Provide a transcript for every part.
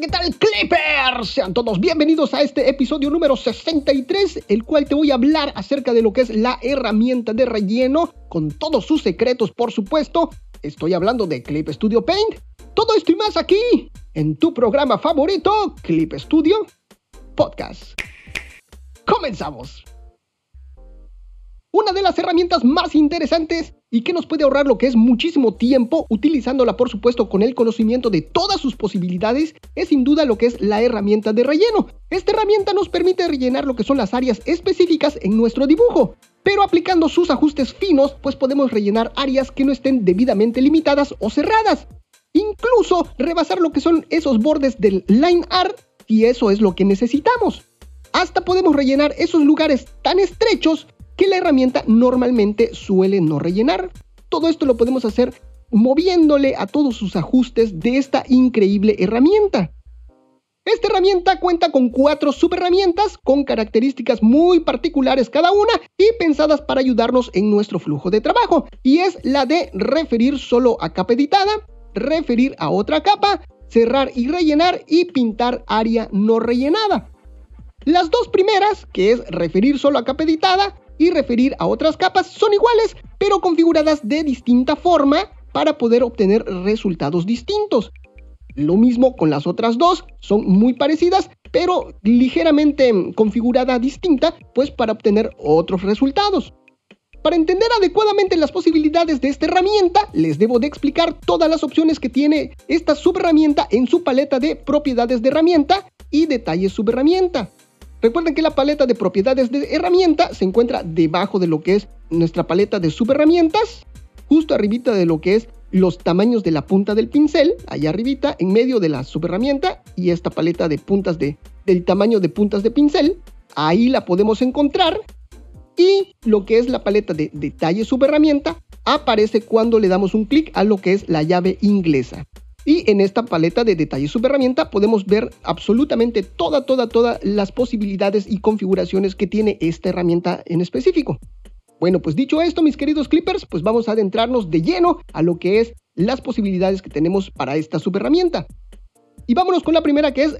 ¿qué tal Clippers? Sean todos bienvenidos a este episodio número 63, el cual te voy a hablar acerca de lo que es la herramienta de relleno, con todos sus secretos por supuesto. Estoy hablando de Clip Studio Paint. Todo esto y más aquí, en tu programa favorito, Clip Studio Podcast. Comenzamos. Una de las herramientas más interesantes y que nos puede ahorrar lo que es muchísimo tiempo utilizándola por supuesto con el conocimiento de todas sus posibilidades es sin duda lo que es la herramienta de relleno. Esta herramienta nos permite rellenar lo que son las áreas específicas en nuestro dibujo, pero aplicando sus ajustes finos pues podemos rellenar áreas que no estén debidamente limitadas o cerradas. Incluso rebasar lo que son esos bordes del line art y eso es lo que necesitamos. Hasta podemos rellenar esos lugares tan estrechos que la herramienta normalmente suele no rellenar. Todo esto lo podemos hacer moviéndole a todos sus ajustes de esta increíble herramienta. Esta herramienta cuenta con cuatro subherramientas con características muy particulares cada una y pensadas para ayudarnos en nuestro flujo de trabajo. Y es la de referir solo a capa editada, referir a otra capa, cerrar y rellenar y pintar área no rellenada. Las dos primeras, que es referir solo a capa editada, y referir a otras capas son iguales, pero configuradas de distinta forma para poder obtener resultados distintos. Lo mismo con las otras dos, son muy parecidas, pero ligeramente configurada distinta, pues para obtener otros resultados. Para entender adecuadamente las posibilidades de esta herramienta, les debo de explicar todas las opciones que tiene esta subherramienta en su paleta de propiedades de herramienta y detalles subherramienta. Recuerden que la paleta de propiedades de herramienta se encuentra debajo de lo que es nuestra paleta de subherramientas, justo arribita de lo que es los tamaños de la punta del pincel, allá arribita, en medio de la subherramienta y esta paleta de puntas de, del tamaño de puntas de pincel, ahí la podemos encontrar. Y lo que es la paleta de detalle subherramienta aparece cuando le damos un clic a lo que es la llave inglesa. Y en esta paleta de detalles subherramienta podemos ver absolutamente toda, toda, todas las posibilidades y configuraciones que tiene esta herramienta en específico. Bueno, pues dicho esto, mis queridos clippers, pues vamos a adentrarnos de lleno a lo que es las posibilidades que tenemos para esta subherramienta. Y vámonos con la primera que es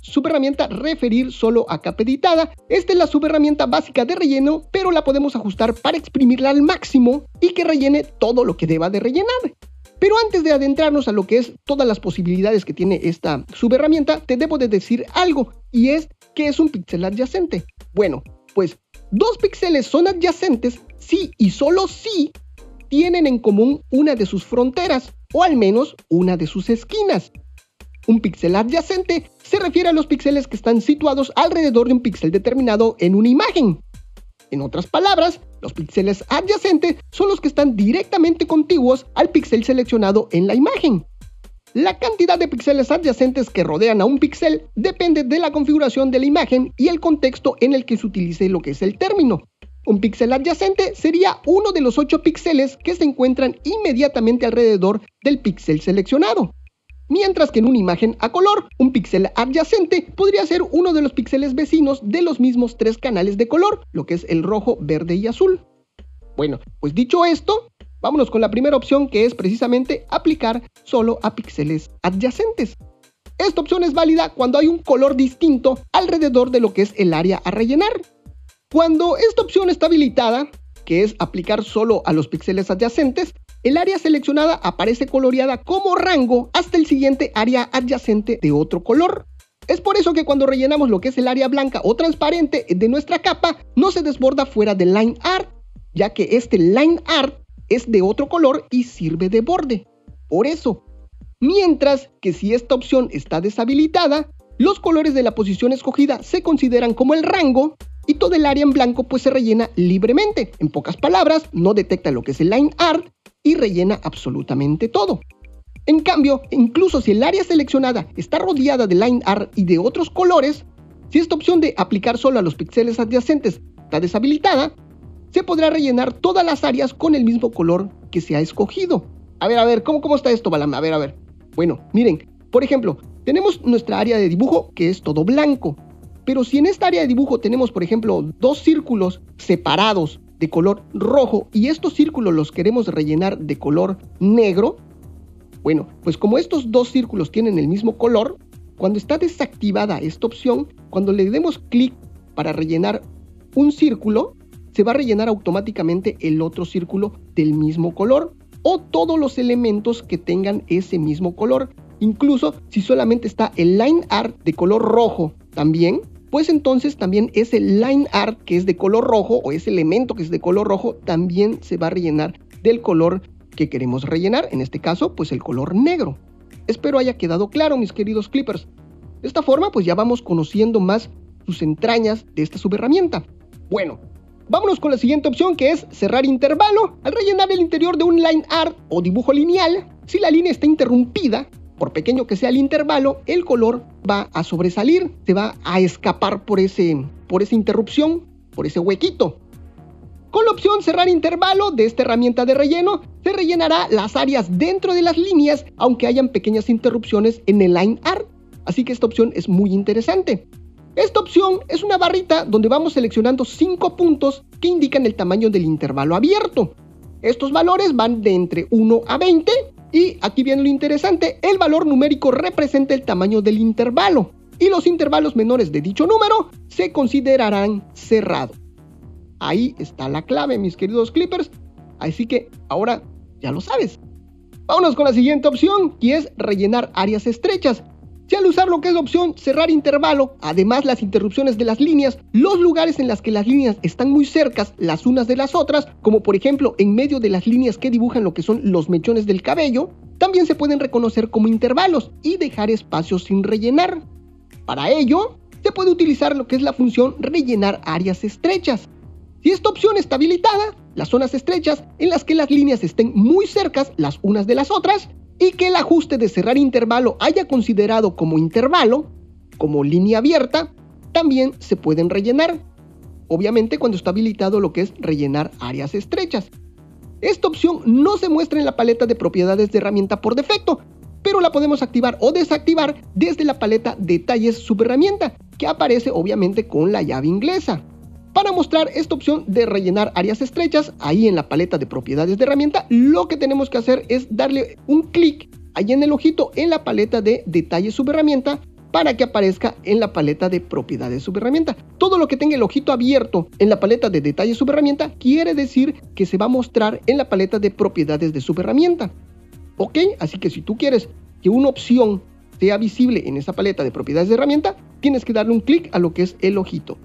subherramienta referir solo a capa editada. Esta es la subherramienta básica de relleno, pero la podemos ajustar para exprimirla al máximo y que rellene todo lo que deba de rellenar. Pero antes de adentrarnos a lo que es todas las posibilidades que tiene esta subherramienta, te debo de decir algo, y es que es un píxel adyacente. Bueno, pues dos píxeles son adyacentes si y solo si tienen en común una de sus fronteras, o al menos una de sus esquinas. Un píxel adyacente se refiere a los píxeles que están situados alrededor de un píxel determinado en una imagen. En otras palabras, los píxeles adyacentes son los que están directamente contiguos al píxel seleccionado en la imagen. La cantidad de píxeles adyacentes que rodean a un píxel depende de la configuración de la imagen y el contexto en el que se utilice lo que es el término. Un píxel adyacente sería uno de los 8 píxeles que se encuentran inmediatamente alrededor del píxel seleccionado. Mientras que en una imagen a color, un píxel adyacente podría ser uno de los píxeles vecinos de los mismos tres canales de color, lo que es el rojo, verde y azul. Bueno, pues dicho esto, vámonos con la primera opción que es precisamente aplicar solo a píxeles adyacentes. Esta opción es válida cuando hay un color distinto alrededor de lo que es el área a rellenar. Cuando esta opción está habilitada, que es aplicar solo a los píxeles adyacentes, el área seleccionada aparece coloreada como rango hasta el siguiente área adyacente de otro color. Es por eso que cuando rellenamos lo que es el área blanca o transparente de nuestra capa, no se desborda fuera del line art, ya que este line art es de otro color y sirve de borde. Por eso. Mientras que si esta opción está deshabilitada, los colores de la posición escogida se consideran como el rango y todo el área en blanco pues se rellena libremente. En pocas palabras, no detecta lo que es el line art y rellena absolutamente todo. En cambio, incluso si el área seleccionada está rodeada de line art y de otros colores, si esta opción de aplicar solo a los píxeles adyacentes está deshabilitada, se podrá rellenar todas las áreas con el mismo color que se ha escogido. A ver, a ver, ¿cómo, cómo está esto, Balam? A ver, a ver. Bueno, miren, por ejemplo, tenemos nuestra área de dibujo que es todo blanco. Pero si en esta área de dibujo tenemos, por ejemplo, dos círculos separados de color rojo y estos círculos los queremos rellenar de color negro, bueno, pues como estos dos círculos tienen el mismo color, cuando está desactivada esta opción, cuando le demos clic para rellenar un círculo, se va a rellenar automáticamente el otro círculo del mismo color o todos los elementos que tengan ese mismo color. Incluso si solamente está el line art de color rojo también, pues entonces también ese line art que es de color rojo o ese elemento que es de color rojo también se va a rellenar del color que queremos rellenar, en este caso pues el color negro. Espero haya quedado claro mis queridos clippers. De esta forma pues ya vamos conociendo más sus entrañas de esta subherramienta. Bueno, vámonos con la siguiente opción que es cerrar intervalo. Al rellenar el interior de un line art o dibujo lineal, si la línea está interrumpida, por pequeño que sea el intervalo, el color va a sobresalir, se va a escapar por, ese, por esa interrupción, por ese huequito. Con la opción cerrar intervalo de esta herramienta de relleno, se rellenará las áreas dentro de las líneas, aunque hayan pequeñas interrupciones en el line art. Así que esta opción es muy interesante. Esta opción es una barrita donde vamos seleccionando 5 puntos que indican el tamaño del intervalo abierto. Estos valores van de entre 1 a 20 y aquí viene lo interesante, el valor numérico representa el tamaño del intervalo y los intervalos menores de dicho número se considerarán cerrados. Ahí está la clave, mis queridos clippers. Así que ahora ya lo sabes. Vámonos con la siguiente opción, que es rellenar áreas estrechas. Si al usar lo que es la opción cerrar intervalo, además las interrupciones de las líneas, los lugares en las que las líneas están muy cercas las unas de las otras, como por ejemplo en medio de las líneas que dibujan lo que son los mechones del cabello, también se pueden reconocer como intervalos y dejar espacios sin rellenar. Para ello, se puede utilizar lo que es la función rellenar áreas estrechas. Si esta opción está habilitada, las zonas estrechas en las que las líneas estén muy cercas las unas de las otras y que el ajuste de cerrar intervalo haya considerado como intervalo, como línea abierta, también se pueden rellenar. Obviamente cuando está habilitado lo que es rellenar áreas estrechas. Esta opción no se muestra en la paleta de propiedades de herramienta por defecto, pero la podemos activar o desactivar desde la paleta Detalles Subherramienta, que aparece obviamente con la llave inglesa. Para mostrar esta opción de rellenar áreas estrechas, ahí en la paleta de propiedades de herramienta, lo que tenemos que hacer es darle un clic ahí en el ojito en la paleta de detalles subherramienta para que aparezca en la paleta de propiedades subherramienta. Todo lo que tenga el ojito abierto en la paleta de detalles subherramienta quiere decir que se va a mostrar en la paleta de propiedades de subherramienta. ¿Ok? Así que si tú quieres que una opción sea visible en esa paleta de propiedades de herramienta, tienes que darle un clic a lo que es el ojito.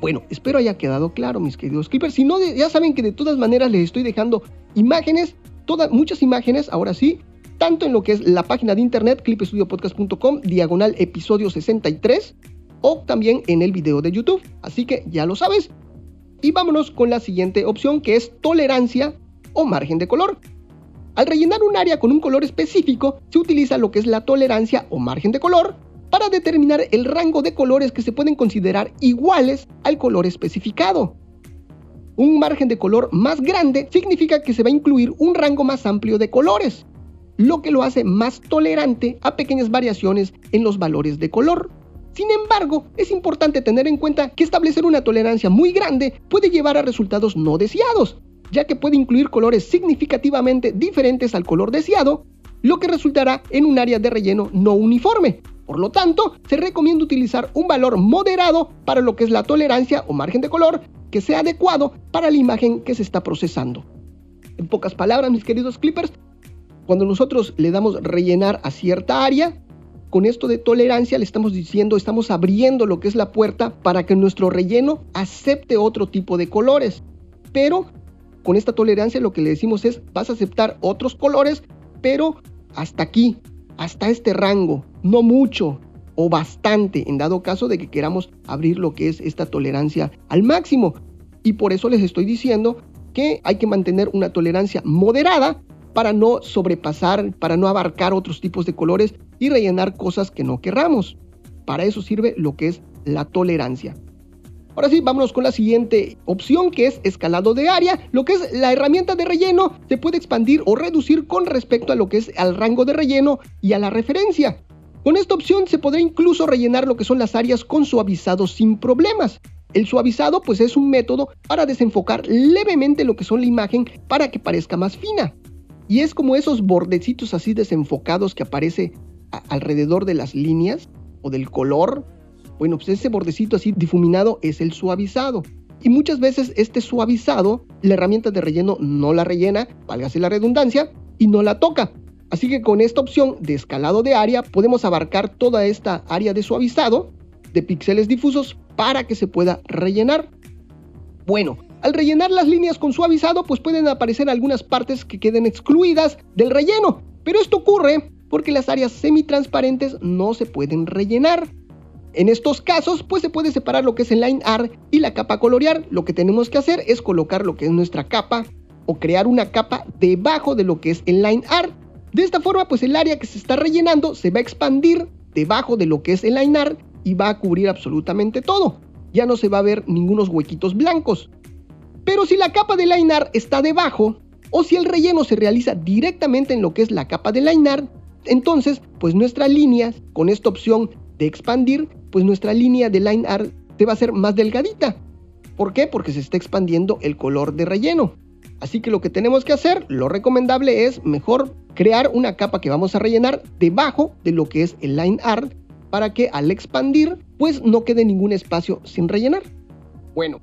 Bueno, espero haya quedado claro, mis queridos clippers. Si no, ya saben que de todas maneras les estoy dejando imágenes, todas, muchas imágenes, ahora sí, tanto en lo que es la página de internet, clipestudiopodcast.com, diagonal episodio 63, o también en el video de YouTube. Así que ya lo sabes. Y vámonos con la siguiente opción, que es tolerancia o margen de color. Al rellenar un área con un color específico, se utiliza lo que es la tolerancia o margen de color, para determinar el rango de colores que se pueden considerar iguales al color especificado. Un margen de color más grande significa que se va a incluir un rango más amplio de colores, lo que lo hace más tolerante a pequeñas variaciones en los valores de color. Sin embargo, es importante tener en cuenta que establecer una tolerancia muy grande puede llevar a resultados no deseados, ya que puede incluir colores significativamente diferentes al color deseado, lo que resultará en un área de relleno no uniforme, por lo tanto, se recomienda utilizar un valor moderado para lo que es la tolerancia o margen de color que sea adecuado para la imagen que se está procesando. En pocas palabras, mis queridos clippers, cuando nosotros le damos rellenar a cierta área, con esto de tolerancia le estamos diciendo, estamos abriendo lo que es la puerta para que nuestro relleno acepte otro tipo de colores. Pero con esta tolerancia lo que le decimos es, vas a aceptar otros colores, pero hasta aquí, hasta este rango, no mucho o bastante en dado caso de que queramos abrir lo que es esta tolerancia al máximo. Y por eso les estoy diciendo que hay que mantener una tolerancia moderada para no sobrepasar, para no abarcar otros tipos de colores y rellenar cosas que no querramos. Para eso sirve lo que es la tolerancia. Ahora sí, vámonos con la siguiente opción que es escalado de área. Lo que es la herramienta de relleno se puede expandir o reducir con respecto a lo que es al rango de relleno y a la referencia. Con esta opción se podrá incluso rellenar lo que son las áreas con suavizado sin problemas. El suavizado pues es un método para desenfocar levemente lo que son la imagen para que parezca más fina. Y es como esos bordecitos así desenfocados que aparece alrededor de las líneas o del color, bueno, pues ese bordecito así difuminado es el suavizado. Y muchas veces este suavizado, la herramienta de relleno no la rellena, válgase la redundancia, y no la toca. Así que con esta opción de escalado de área podemos abarcar toda esta área de suavizado de píxeles difusos para que se pueda rellenar. Bueno, al rellenar las líneas con suavizado pues pueden aparecer algunas partes que queden excluidas del relleno, pero esto ocurre porque las áreas semitransparentes no se pueden rellenar. En estos casos, pues se puede separar lo que es el line art y la capa colorear. Lo que tenemos que hacer es colocar lo que es nuestra capa o crear una capa debajo de lo que es el line art. De esta forma, pues el área que se está rellenando se va a expandir debajo de lo que es el line art y va a cubrir absolutamente todo. Ya no se va a ver ningunos huequitos blancos. Pero si la capa de line art está debajo, o si el relleno se realiza directamente en lo que es la capa de line art, entonces, pues nuestra línea, con esta opción de expandir, pues nuestra línea de line art te va a ser más delgadita. ¿Por qué? Porque se está expandiendo el color de relleno. Así que lo que tenemos que hacer, lo recomendable es mejor crear una capa que vamos a rellenar debajo de lo que es el line art para que al expandir pues no quede ningún espacio sin rellenar. Bueno,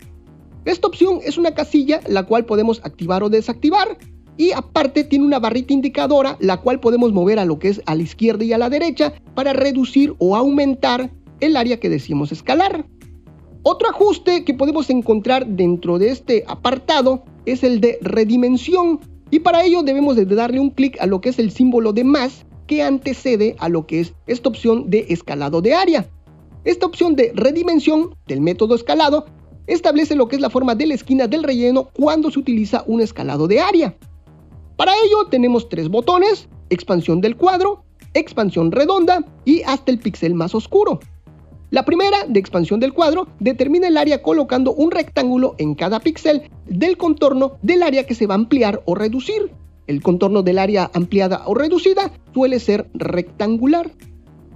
esta opción es una casilla la cual podemos activar o desactivar y aparte tiene una barrita indicadora la cual podemos mover a lo que es a la izquierda y a la derecha para reducir o aumentar el área que decimos escalar. Otro ajuste que podemos encontrar dentro de este apartado es el de redimensión y para ello debemos de darle un clic a lo que es el símbolo de más que antecede a lo que es esta opción de escalado de área. Esta opción de redimensión del método escalado establece lo que es la forma de la esquina del relleno cuando se utiliza un escalado de área. Para ello tenemos tres botones, expansión del cuadro, expansión redonda y hasta el píxel más oscuro. La primera, de expansión del cuadro, determina el área colocando un rectángulo en cada píxel del contorno del área que se va a ampliar o reducir. El contorno del área ampliada o reducida suele ser rectangular.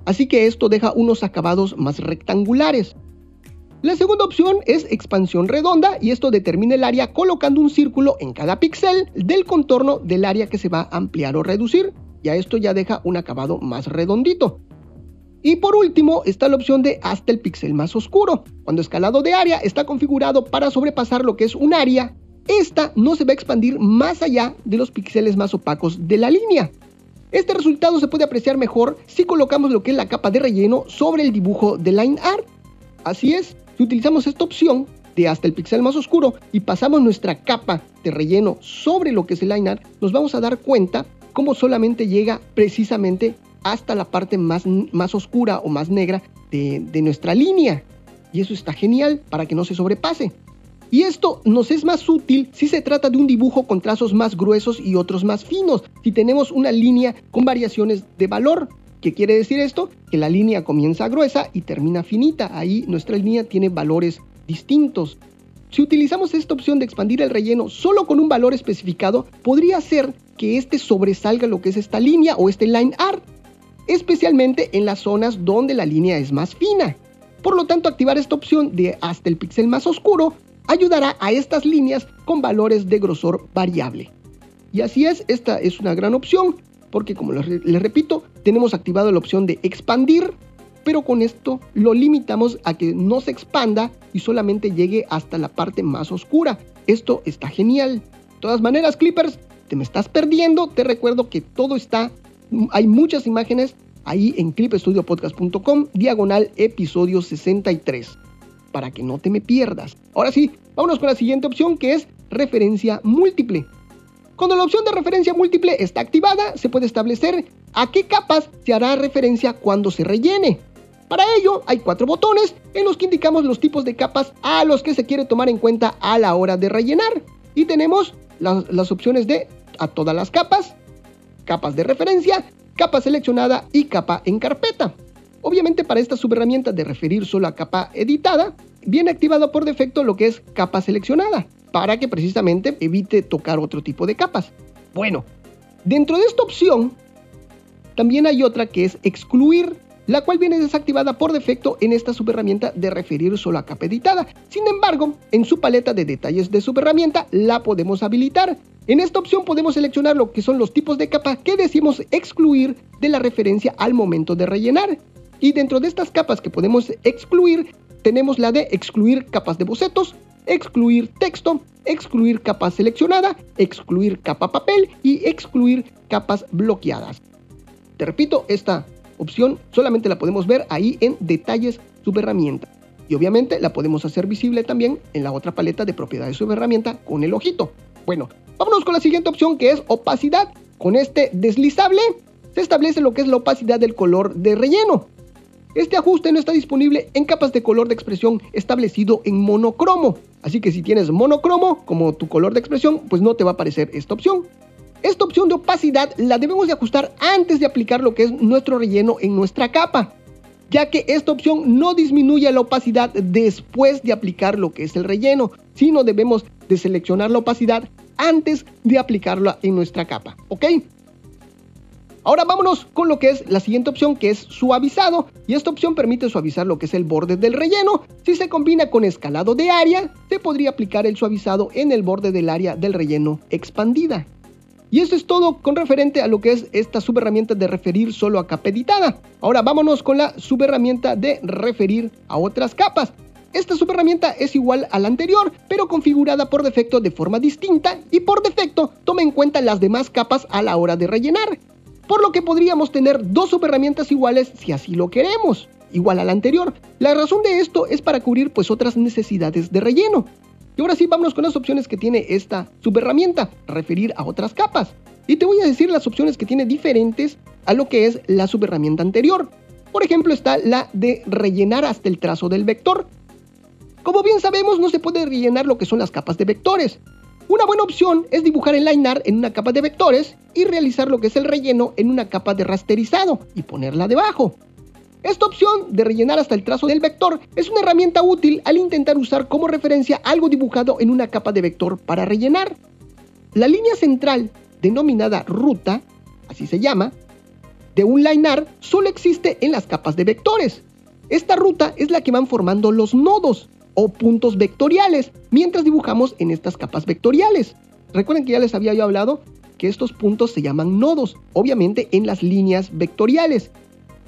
Así que esto deja unos acabados más rectangulares. La segunda opción es expansión redonda y esto determina el área colocando un círculo en cada píxel del contorno del área que se va a ampliar o reducir. Y a esto ya deja un acabado más redondito. Y por último está la opción de hasta el píxel más oscuro. Cuando escalado de área está configurado para sobrepasar lo que es un área, esta no se va a expandir más allá de los píxeles más opacos de la línea. Este resultado se puede apreciar mejor si colocamos lo que es la capa de relleno sobre el dibujo de line art. Así es, si utilizamos esta opción de hasta el píxel más oscuro y pasamos nuestra capa de relleno sobre lo que es el line nos vamos a dar cuenta cómo solamente llega precisamente hasta la parte más, más oscura o más negra de, de nuestra línea. Y eso está genial para que no se sobrepase. Y esto nos es más útil si se trata de un dibujo con trazos más gruesos y otros más finos, si tenemos una línea con variaciones de valor. ¿Qué quiere decir esto? Que la línea comienza gruesa y termina finita. Ahí nuestra línea tiene valores distintos. Si utilizamos esta opción de expandir el relleno solo con un valor especificado, podría ser que este sobresalga lo que es esta línea o este line art, especialmente en las zonas donde la línea es más fina. Por lo tanto, activar esta opción de hasta el píxel más oscuro ayudará a estas líneas con valores de grosor variable. Y así es, esta es una gran opción porque como les, repito, tenemos activado la opción de expandir, pero con esto lo limitamos a que no se expanda y solamente llegue hasta la parte más oscura. Esto está genial. De todas maneras, Clippers, te me estás perdiendo. Te recuerdo que todo está, hay muchas imágenes ahí en clipstudiopodcast.com, diagonal episodio 63, para que no te me pierdas. Ahora sí, vámonos con la siguiente opción que es referencia múltiple. Cuando la opción de referencia múltiple está activada, se puede establecer a qué capas se hará referencia cuando se rellene. Para ello, hay cuatro botones en los que indicamos los tipos de capas a los que se quiere tomar en cuenta a la hora de rellenar. Y tenemos las, opciones de a todas las capas, capas de referencia, capa seleccionada y capa en carpeta. Obviamente para esta subherramienta de referir solo a capa editada, viene activado por defecto lo que es capa seleccionada para que precisamente evite tocar otro tipo de capas. Bueno, dentro de esta opción también hay otra que es excluir, la cual viene desactivada por defecto en esta subherramienta de referir solo a capa editada. Sin embargo, en su paleta de detalles de subherramienta la podemos habilitar. En esta opción podemos seleccionar lo que son los tipos de capa que decimos excluir de la referencia al momento de rellenar. Y dentro de estas capas que podemos excluir, tenemos la de excluir capas de bocetos, excluir texto, excluir capa seleccionada, excluir capa papel y excluir capas bloqueadas. Te repito, esta opción solamente la podemos ver ahí en detalles subherramienta. Y obviamente la podemos hacer visible también en la otra paleta de propiedades subherramienta con el ojito. Bueno, vámonos con la siguiente opción que es opacidad. Con este deslizable se establece lo que es la opacidad del color de relleno. Este ajuste no está disponible en capas de color de expresión establecido en monocromo. Así que si tienes monocromo como tu color de expresión, pues no te va a aparecer esta opción. Esta opción de opacidad la debemos de ajustar antes de aplicar lo que es nuestro relleno en nuestra capa, ya que esta opción no disminuye la opacidad después de aplicar lo que es el relleno, sino debemos de seleccionar la opacidad antes de aplicarla en nuestra capa, ¿ok? Ahora vámonos con lo que es la siguiente opción que es suavizado y esta opción permite suavizar lo que es el borde del relleno. Si se combina con escalado de área, se podría aplicar el suavizado en el borde del área del relleno expandida. Y eso es todo con referente a lo que es esta subherramienta de referir solo a capa editada. Ahora vámonos con la subherramienta de referir a otras capas. Esta subherramienta es igual a la anterior, pero configurada por defecto de forma distinta y por defecto toma en cuenta las demás capas a la hora de rellenar. Por lo que podríamos tener dos subherramientas iguales si así lo queremos, igual a la anterior. La razón de esto es para cubrir pues otras necesidades de relleno. Y ahora sí, vámonos con las opciones que tiene esta subherramienta, referir a otras capas. Y te voy a decir las opciones que tiene diferentes a lo que es la subherramienta anterior. Por ejemplo, está la de rellenar hasta el trazo del vector. Como bien sabemos, no se puede rellenar lo que son las capas de vectores. Una buena opción es dibujar el line art en una capa de vectores y realizar lo que es el relleno en una capa de rasterizado y ponerla debajo. Esta opción de rellenar hasta el trazo del vector es una herramienta útil al intentar usar como referencia algo dibujado en una capa de vector para rellenar. La línea central, denominada ruta, así se llama, de un linear solo existe en las capas de vectores. Esta ruta es la que van formando los nodos o puntos vectoriales mientras dibujamos en estas capas vectoriales. Recuerden que ya les había yo hablado que estos puntos se llaman nodos, obviamente en las líneas vectoriales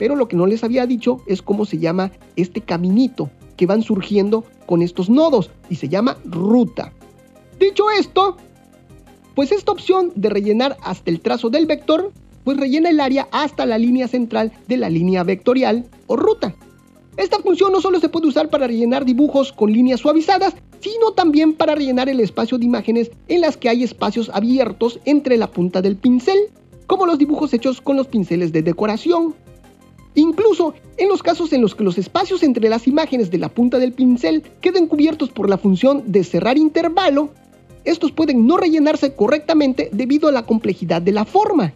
pero lo que no les había dicho es cómo se llama este caminito que van surgiendo con estos nodos y se llama ruta. Dicho esto, pues esta opción de rellenar hasta el trazo del vector, pues rellena el área hasta la línea central de la línea vectorial o ruta. Esta función no solo se puede usar para rellenar dibujos con líneas suavizadas, sino también para rellenar el espacio de imágenes en las que hay espacios abiertos entre la punta del pincel, como los dibujos hechos con los pinceles de decoración. Incluso en los casos en los que los espacios entre las imágenes de la punta del pincel queden cubiertos por la función de cerrar intervalo, estos pueden no rellenarse correctamente debido a la complejidad de la forma.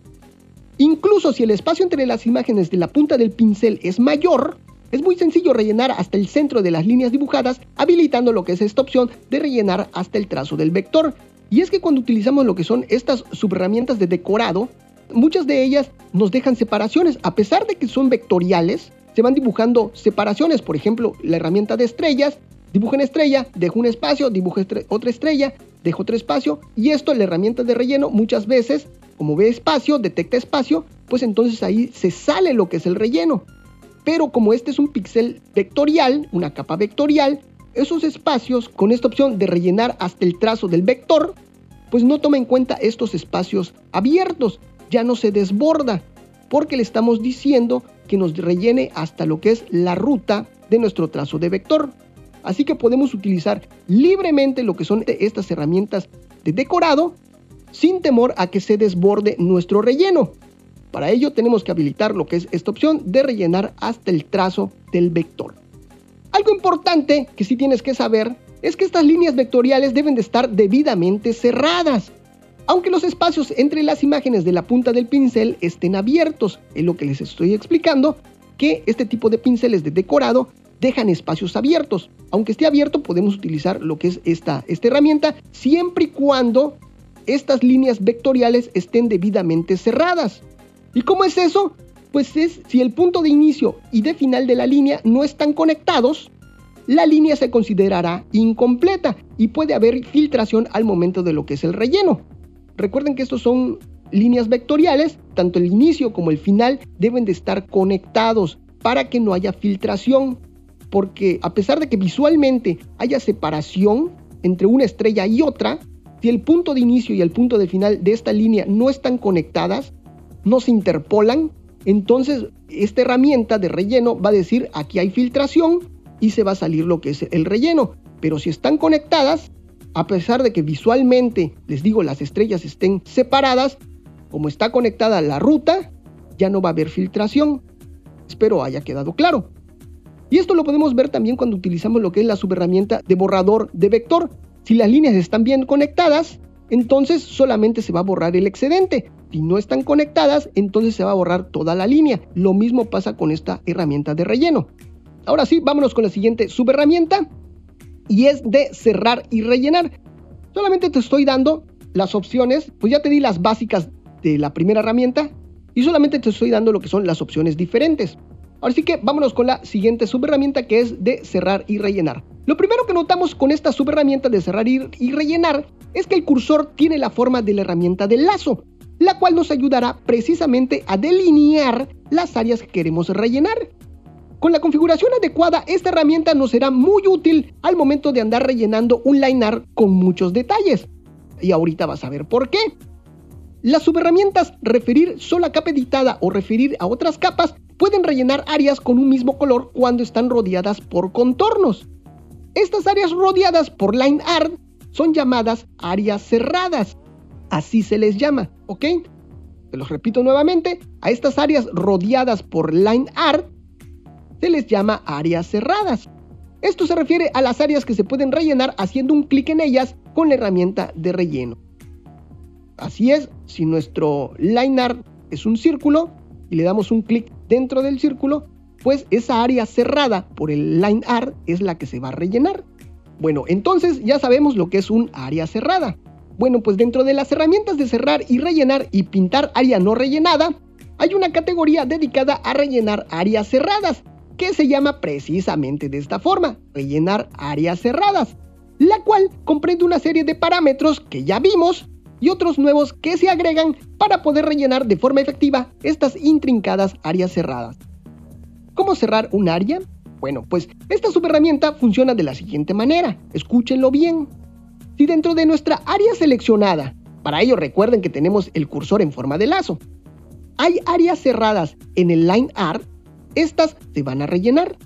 Incluso si el espacio entre las imágenes de la punta del pincel es mayor, es muy sencillo rellenar hasta el centro de las líneas dibujadas, habilitando lo que es esta opción de rellenar hasta el trazo del vector. Y es que cuando utilizamos lo que son estas subherramientas de decorado, muchas de ellas nos dejan separaciones, a pesar de que son vectoriales, se van dibujando separaciones, por ejemplo, la herramienta de estrellas, dibujo en estrella, dejo un espacio, dibujo otra estrella, dejo otro espacio, y esto, la herramienta de relleno, muchas veces, como ve espacio, detecta espacio, pues entonces ahí se sale lo que es el relleno. Pero como este es un píxel vectorial, una capa vectorial, esos espacios con esta opción de rellenar hasta el trazo del vector, pues no toma en cuenta estos espacios abiertos, ya no se desborda, porque le estamos diciendo que nos rellene hasta lo que es la ruta de nuestro trazo de vector. Así que podemos utilizar libremente lo que son estas herramientas de decorado sin temor a que se desborde nuestro relleno. Para ello tenemos que habilitar lo que es esta opción de rellenar hasta el trazo del vector. Algo importante que sí tienes que saber es que estas líneas vectoriales deben de estar debidamente cerradas aunque los espacios entre las imágenes de la punta del pincel estén abiertos. En lo que les estoy explicando que este tipo de pinceles de decorado dejan espacios abiertos. Aunque esté abierto, podemos utilizar lo que es esta, esta herramienta siempre y cuando estas líneas vectoriales estén debidamente cerradas. ¿Y cómo es eso? Pues es si el punto de inicio y de final de la línea no están conectados, la línea se considerará incompleta y puede haber filtración al momento de lo que es el relleno. recuerden que estos son líneas vectoriales, tanto el inicio como el final deben de estar conectados para que no haya filtración, porque a pesar de que visualmente haya separación entre una estrella y otra, si el punto de inicio y el punto de final de esta línea no están conectadas, no se interpolan, entonces esta herramienta de relleno va a decir aquí hay filtración y se va a salir lo que es el relleno. Pero si están conectadas, a pesar de que visualmente, les digo, las estrellas estén separadas, como está conectada la ruta, ya no va a haber filtración. Espero haya quedado claro. Y esto lo podemos ver también cuando utilizamos lo que es la subherramienta de borrador de vector. Si las líneas están bien conectadas, entonces solamente se va a borrar el excedente. Si no están conectadas, entonces se va a borrar toda la línea. Lo mismo pasa con esta herramienta de relleno. Ahora sí, vámonos con la siguiente subherramienta y es de cerrar y rellenar. Solamente te estoy dando las opciones, pues ya te di las básicas de la primera herramienta y solamente te estoy dando lo que son las opciones diferentes. Ahora sí que vámonos con la siguiente subherramienta que es de cerrar y rellenar. Lo primero que notamos con esta subherramienta de cerrar y, rellenar es que el cursor tiene la forma de la herramienta del lazo, la cual nos ayudará precisamente a delinear las áreas que queremos rellenar. Con la configuración adecuada, esta herramienta nos será muy útil al momento de andar rellenando un line con muchos detalles. Y ahorita vas a ver por qué. Las subherramientas referir sola capa editada o referir a otras capas pueden rellenar áreas con un mismo color cuando están rodeadas por contornos. Estas áreas rodeadas por line art son llamadas áreas cerradas. Así se les llama, ¿ok? Te los repito nuevamente, a estas áreas rodeadas por line art se les llama áreas cerradas. Esto se refiere a las áreas que se pueden rellenar haciendo un clic en ellas con la herramienta de relleno. Así es, si nuestro line art es un círculo y le damos un clic dentro del círculo, pues esa área cerrada por el line art es la que se va a rellenar. Bueno, entonces ya sabemos lo que es un área cerrada. Bueno, pues dentro de las herramientas de cerrar y rellenar y pintar área no rellenada, hay una categoría dedicada a rellenar áreas cerradas, que se llama precisamente de esta forma, rellenar áreas cerradas, la cual comprende una serie de parámetros que ya vimos y otros nuevos que se agregan para poder rellenar de forma efectiva estas intrincadas áreas cerradas. ¿Cómo cerrar un área? Bueno, pues esta subherramienta funciona de la siguiente manera, escúchenlo bien. Si dentro de nuestra área seleccionada, para ello recuerden que tenemos el cursor en forma de lazo, hay áreas cerradas en el line art, estas se van a rellenar.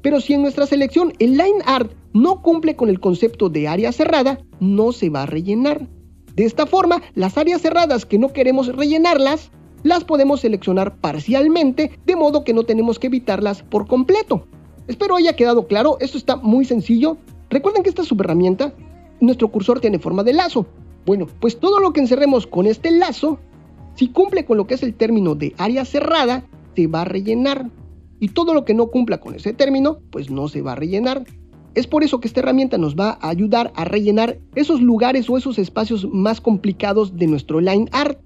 Pero si en nuestra selección el line art no cumple con el concepto de área cerrada, no se va a rellenar. De esta forma, las áreas cerradas que no queremos rellenarlas, las podemos seleccionar parcialmente, de modo que no tenemos que evitarlas por completo. Espero haya quedado claro, esto está muy sencillo. Recuerden que esta subherramienta, nuestro cursor tiene forma de lazo. Bueno, pues todo lo que encerremos con este lazo, si cumple con lo que es el término de área cerrada, se va a rellenar. Y todo lo que no cumpla con ese término, pues no se va a rellenar. Es por eso que esta herramienta nos va a ayudar a rellenar esos lugares o esos espacios más complicados de nuestro line art.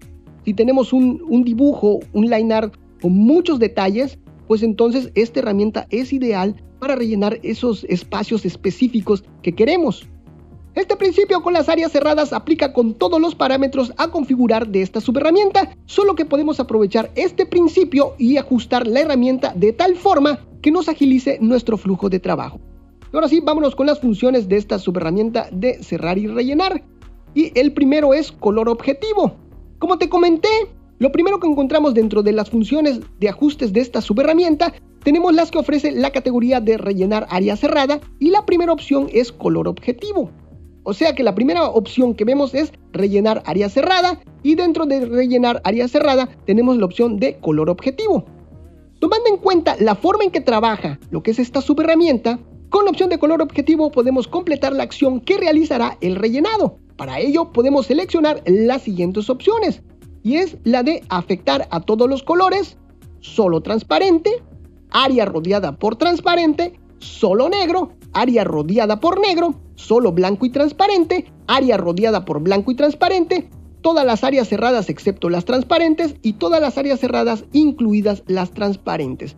Si tenemos un, dibujo, un line art con muchos detalles, pues entonces esta herramienta es ideal para rellenar esos espacios específicos que queremos. Este principio con las áreas cerradas aplica con todos los parámetros a configurar de esta subherramienta, solo que podemos aprovechar este principio y ajustar la herramienta de tal forma que nos agilice nuestro flujo de trabajo. Ahora sí, vámonos con las funciones de esta subherramienta de cerrar y rellenar. Y el primero es color objetivo. Como te comenté, lo primero que encontramos dentro de las funciones de ajustes de esta subherramienta, tenemos las que ofrece la categoría de rellenar área cerrada y la primera opción es color objetivo. O sea que la primera opción que vemos es rellenar área cerrada y dentro de rellenar área cerrada tenemos la opción de color objetivo. Tomando en cuenta la forma en que trabaja lo que es esta subherramienta, con la opción de color objetivo podemos completar la acción que realizará el rellenado. Para ello podemos seleccionar las siguientes opciones y es la de afectar a todos los colores, solo transparente, área rodeada por transparente, solo negro, área rodeada por negro, solo blanco y transparente, área rodeada por blanco y transparente, todas las áreas cerradas excepto las transparentes y todas las áreas cerradas incluidas las transparentes.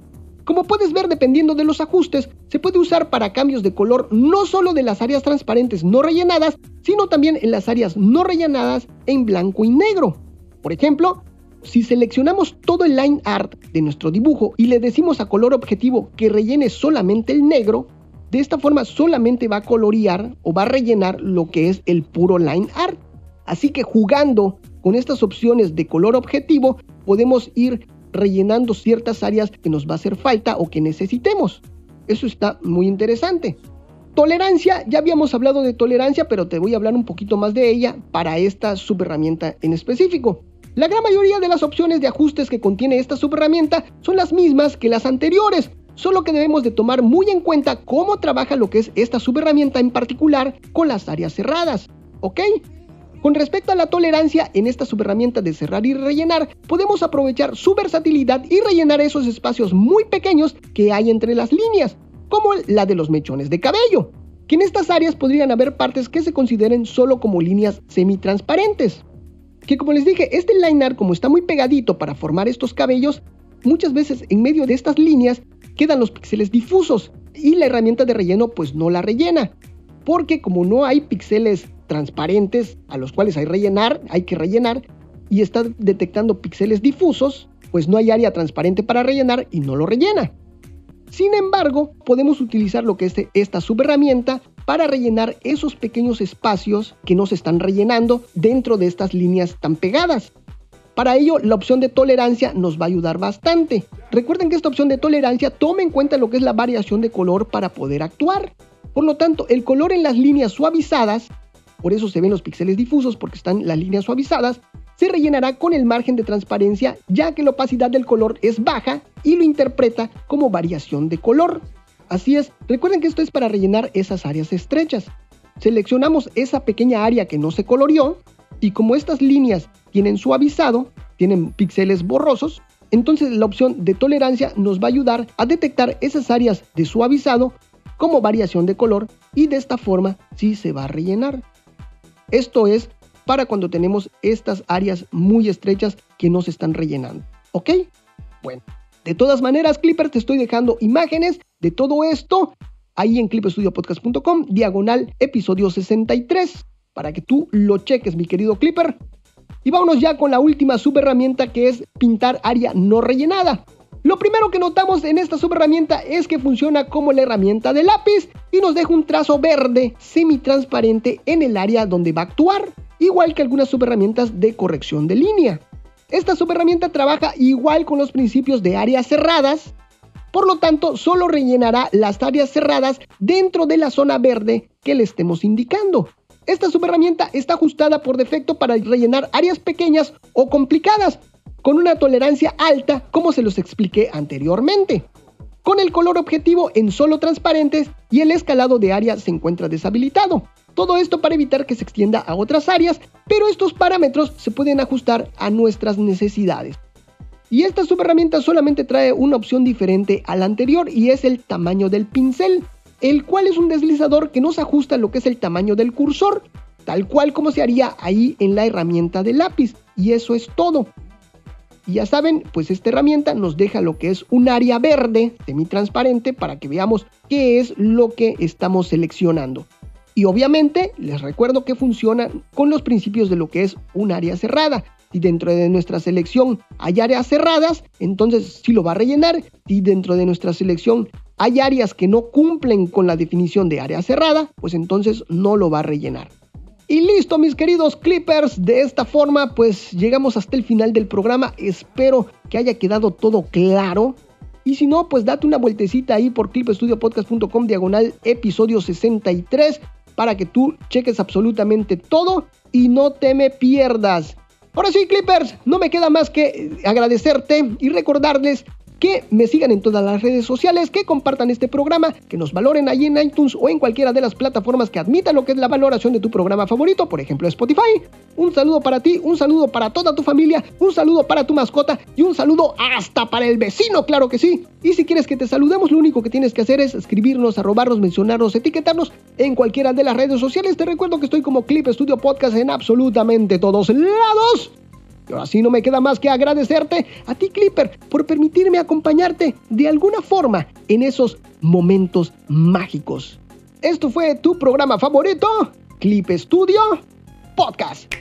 Como puedes ver, dependiendo de los ajustes, se puede usar para cambios de color no solo de las áreas transparentes no rellenadas, sino también en las áreas no rellenadas en blanco y negro. Por ejemplo, si seleccionamos todo el line art de nuestro dibujo y le decimos a color objetivo que rellene solamente el negro, de esta forma solamente va a colorear o va a rellenar lo que es el puro line art. Así que jugando con estas opciones de color objetivo podemos ir rellenando ciertas áreas que nos va a hacer falta o que necesitemos. Eso está muy interesante. Tolerancia, ya habíamos hablado de tolerancia, pero te voy a hablar un poquito más de ella para esta subherramienta en específico. La gran mayoría de las opciones de ajustes que contiene esta subherramienta son las mismas que las anteriores, solo que debemos de tomar muy en cuenta cómo trabaja lo que es esta subherramienta en particular con las áreas cerradas, ¿ok? Con respecto a la tolerancia, en esta subherramienta de cerrar y rellenar, podemos aprovechar su versatilidad y rellenar esos espacios muy pequeños que hay entre las líneas, como la de los mechones de cabello, que en estas áreas podrían haber partes que se consideren solo como líneas semitransparentes. Que como les dije, este liner como está muy pegadito para formar estos cabellos, muchas veces en medio de estas líneas quedan los píxeles difusos y la herramienta de relleno pues no la rellena, porque como no hay píxeles transparentes a los cuales hay rellenar, hay que rellenar y está detectando píxeles difusos, pues no hay área transparente para rellenar y no lo rellena. Sin embargo, podemos utilizar lo que es esta subherramienta para rellenar esos pequeños espacios que no se están rellenando dentro de estas líneas tan pegadas. Para ello, la opción de tolerancia nos va a ayudar bastante. Recuerden que esta opción de tolerancia toma en cuenta lo que es la variación de color para poder actuar. Por lo tanto, el color en las líneas suavizadas por eso se ven los píxeles difusos porque están las líneas suavizadas, se rellenará con el margen de transparencia ya que la opacidad del color es baja y lo interpreta como variación de color. Así es, recuerden que esto es para rellenar esas áreas estrechas. Seleccionamos esa pequeña área que no se coloreó y como estas líneas tienen suavizado, tienen píxeles borrosos, entonces la opción de tolerancia nos va a ayudar a detectar esas áreas de suavizado como variación de color y de esta forma sí se va a rellenar. Esto es para cuando tenemos estas áreas muy estrechas que no se están rellenando. ¿Ok? Bueno, de todas maneras, Clipper, te estoy dejando imágenes de todo esto ahí en clipestudiopodcast.com, diagonal episodio 63, para que tú lo cheques, mi querido Clipper. Y vámonos ya con la última subherramienta que es pintar área no rellenada. Lo primero que notamos en esta subherramienta es que funciona como la herramienta de lápiz y nos deja un trazo verde semi-transparente en el área donde va a actuar, igual que algunas subherramientas de corrección de línea. Esta subherramienta trabaja igual con los principios de áreas cerradas, por lo tanto solo rellenará las áreas cerradas dentro de la zona verde que le estemos indicando. Esta subherramienta está ajustada por defecto para rellenar áreas pequeñas o complicadas, con una tolerancia alta como se los expliqué anteriormente. Con el color objetivo en solo transparentes y el escalado de área se encuentra deshabilitado. Todo esto para evitar que se extienda a otras áreas, pero estos parámetros se pueden ajustar a nuestras necesidades. Y esta subherramienta solamente trae una opción diferente a la anterior y es el tamaño del pincel, el cual es un deslizador que nos ajusta lo que es el tamaño del cursor, tal cual como se haría ahí en la herramienta de lápiz. Y eso es todo. Y ya saben, pues esta herramienta nos deja lo que es un área verde semi-transparente para que veamos qué es lo que estamos seleccionando. Y obviamente les recuerdo que funciona con los principios de lo que es un área cerrada. Si dentro de nuestra selección hay áreas cerradas, entonces sí lo va a rellenar. Si dentro de nuestra selección hay áreas que no cumplen con la definición de área cerrada, pues entonces no lo va a rellenar. Y listo, mis queridos Clippers. De esta forma, pues llegamos hasta el final del programa. Espero que haya quedado todo claro. Y si no, pues date una vueltecita ahí por clipstudiopodcast.com diagonal episodio 63 para que tú cheques absolutamente todo y no te me pierdas. Ahora sí, Clippers, no me queda más que agradecerte y recordarles que me sigan en todas las redes sociales, que compartan este programa, que nos valoren ahí en iTunes o en cualquiera de las plataformas que admitan lo que es la valoración de tu programa favorito, por ejemplo Spotify. Un saludo para ti, un saludo para toda tu familia, un saludo para tu mascota y un saludo hasta para el vecino, claro que sí. Y si quieres que te saludemos, lo único que tienes que hacer es escribirnos, arrobarnos, mencionarnos, etiquetarnos en cualquiera de las redes sociales. Te recuerdo que estoy como Clip Studio Podcast en absolutamente todos lados. Y ahora sí no me queda más que agradecerte a ti Clipper por permitirme acompañarte de alguna forma en esos momentos mágicos. Esto fue tu programa favorito, Clip Studio Podcast.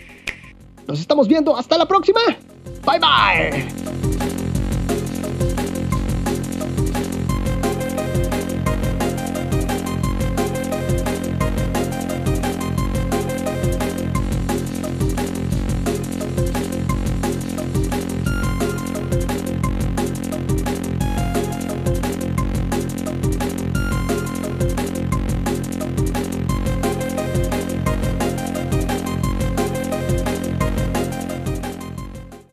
Nos estamos viendo hasta la próxima. Bye bye.